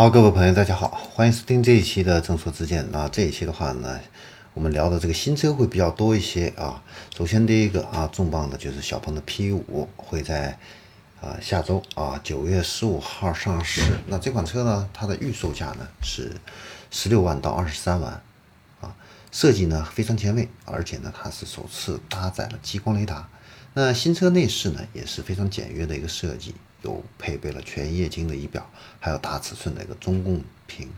好，各位朋友，大家好，欢迎收听这一期的正说之见那。这一期的话呢，我们聊的这个新车会比较多一些啊。首先第一个啊，重磅的就是小鹏的 P 五会在啊下周啊九月十五号上市。那这款车呢，它的预售价呢是十六万到二十三万啊。设计呢非常前卫，而且呢它是首次搭载了激光雷达。那新车内饰呢也是非常简约的一个设计。有配备了全液晶的仪表，还有大尺寸的一个中控屏。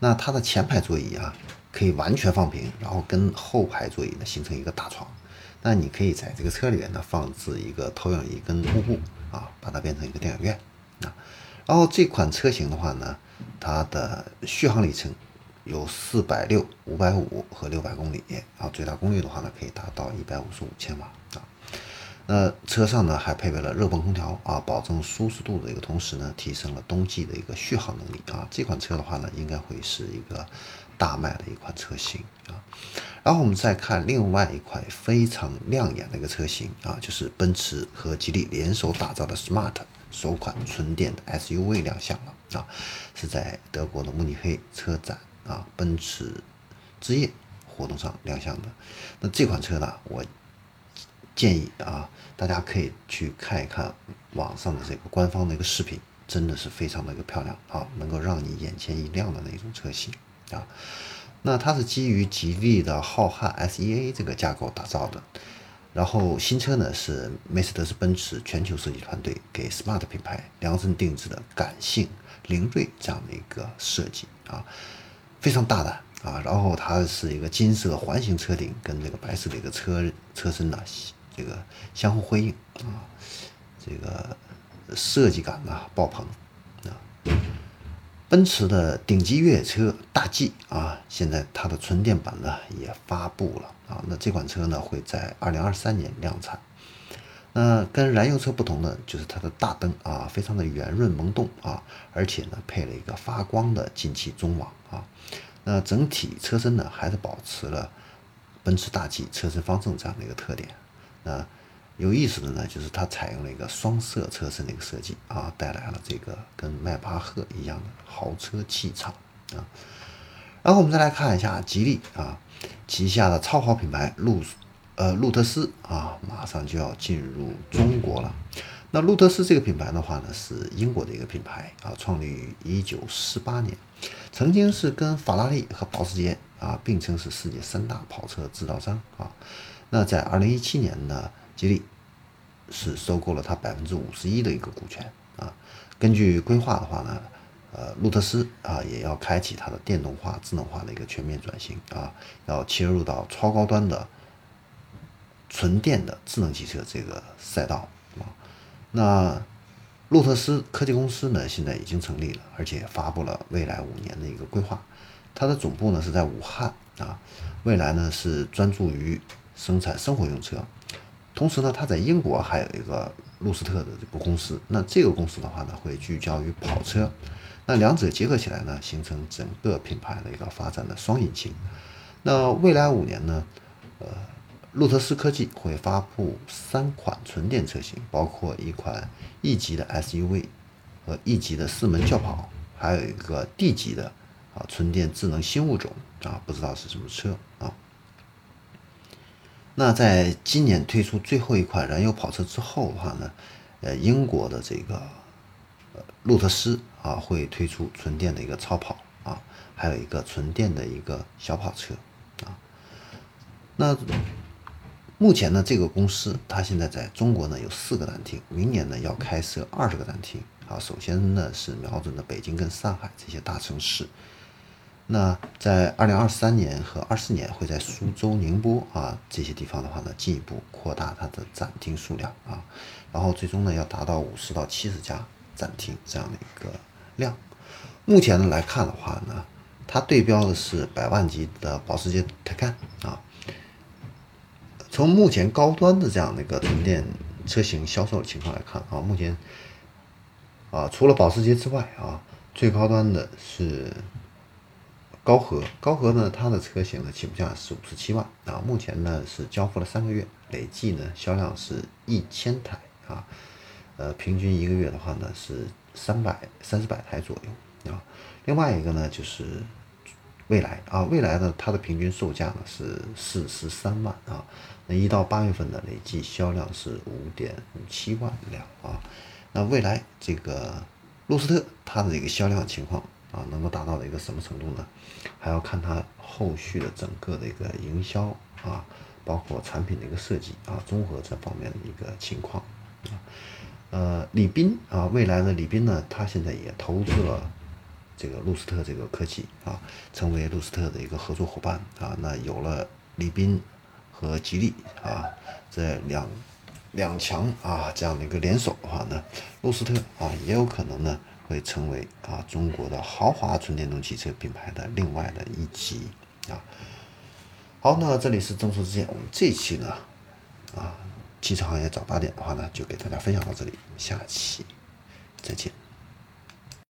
那它的前排座椅啊，可以完全放平，然后跟后排座椅呢形成一个大床。那你可以在这个车里面呢放置一个投影仪跟幕布啊，把它变成一个电影院啊。然后这款车型的话呢，它的续航里程有四百六、五百五和六百公里啊，最大功率的话呢可以达到一百五十五千瓦啊。那车上呢还配备了热泵空调啊，保证舒适度的一个同时呢，提升了冬季的一个续航能力啊。这款车的话呢，应该会是一个大卖的一款车型啊。然后我们再看另外一款非常亮眼的一个车型啊，就是奔驰和吉利联手打造的 Smart 首款纯电的 SUV 亮相了啊，是在德国的慕尼黑车展啊，奔驰之夜活动上亮相的。那这款车呢，我。建议啊，大家可以去看一看网上的这个官方的一个视频，真的是非常的一个漂亮啊，能够让你眼前一亮的那种车型啊。那它是基于吉利的浩瀚 SEA 这个架构打造的，然后新车呢是梅赛德斯奔驰全球设计团队给 Smart 品牌量身定制的感性灵锐这样的一个设计啊，非常大胆啊。然后它是一个金色环形车顶跟这个白色的一个车车身呢。这个相互辉映啊，这个设计感呢爆棚啊！奔驰的顶级越野车大 G 啊，现在它的纯电版呢也发布了啊。那这款车呢会在二零二三年量产。那跟燃油车不同的就是它的大灯啊，非常的圆润萌动啊，而且呢配了一个发光的进气中网啊。那整体车身呢还是保持了奔驰大 G 车身方正这样的一个特点。那有意思的呢，就是它采用了一个双色车身的一个设计啊，带来了这个跟迈巴赫一样的豪车气场啊。然后我们再来看一下吉利啊旗下的超豪品牌路呃路特斯啊，马上就要进入中国了。那路特斯这个品牌的话呢，是英国的一个品牌啊，创立于一九四八年，曾经是跟法拉利和保时捷啊并称是世界三大跑车制造商啊。那在二零一七年呢，吉利是收购了它百分之五十一的一个股权啊。根据规划的话呢，呃，路特斯啊也要开启它的电动化、智能化的一个全面转型啊，要切入到超高端的纯电的智能汽车这个赛道啊。那路特斯科技公司呢，现在已经成立了，而且发布了未来五年的一个规划。它的总部呢是在武汉啊，未来呢是专注于。生产生活用车，同时呢，它在英国还有一个路斯特的这个公司。那这个公司的话呢，会聚焦于跑车。那两者结合起来呢，形成整个品牌的一个发展的双引擎。那未来五年呢，呃，路特斯科技会发布三款纯电车型，包括一款 E 级的 SUV 和 E 级的四门轿跑，还有一个 D 级的啊纯电智能新物种啊，不知道是什么车啊。那在今年推出最后一款燃油跑车之后的话呢，呃，英国的这个呃路特斯啊会推出纯电的一个超跑啊，还有一个纯电的一个小跑车啊。那目前呢，这个公司它现在在中国呢有四个展厅，明年呢要开设二十个展厅啊。首先呢是瞄准的北京跟上海这些大城市。那在二零二三年和二四年会在苏州、宁波啊这些地方的话呢，进一步扩大它的展厅数量啊，然后最终呢要达到五十到七十家展厅这样的一个量。目前呢来看的话呢，它对标的是百万级的保时捷 Taycan 啊。从目前高端的这样的一个纯电车型销售情况来看啊，目前啊除了保时捷之外啊，最高端的是。高和高和呢，它的车型呢起步价是五十七万啊，目前呢是交付了三个月，累计呢销量是一千台啊，呃，平均一个月的话呢是三百三四百台左右啊。另外一个呢就是蔚来啊，蔚来呢它的平均售价呢是四十三万啊，那一到八月份的累计销量是五点七万辆啊。那未来这个路斯特它的这个销量情况啊，能够达到的一个什么程度呢？还要看它后续的整个的一个营销啊，包括产品的一个设计啊，综合这方面的一个情况啊。呃，李斌啊，未来呢，李斌呢，他现在也投资了这个路斯特这个科技啊，成为路斯特的一个合作伙伴啊。那有了李斌和吉利啊这两。两强啊，这样的一个联手的话呢，路斯特啊也有可能呢会成为啊中国的豪华纯电动汽车品牌的另外的一极啊。好，那这里是众说之见，我们这一期呢啊汽车行业早八点的话呢，就给大家分享到这里，下期再见。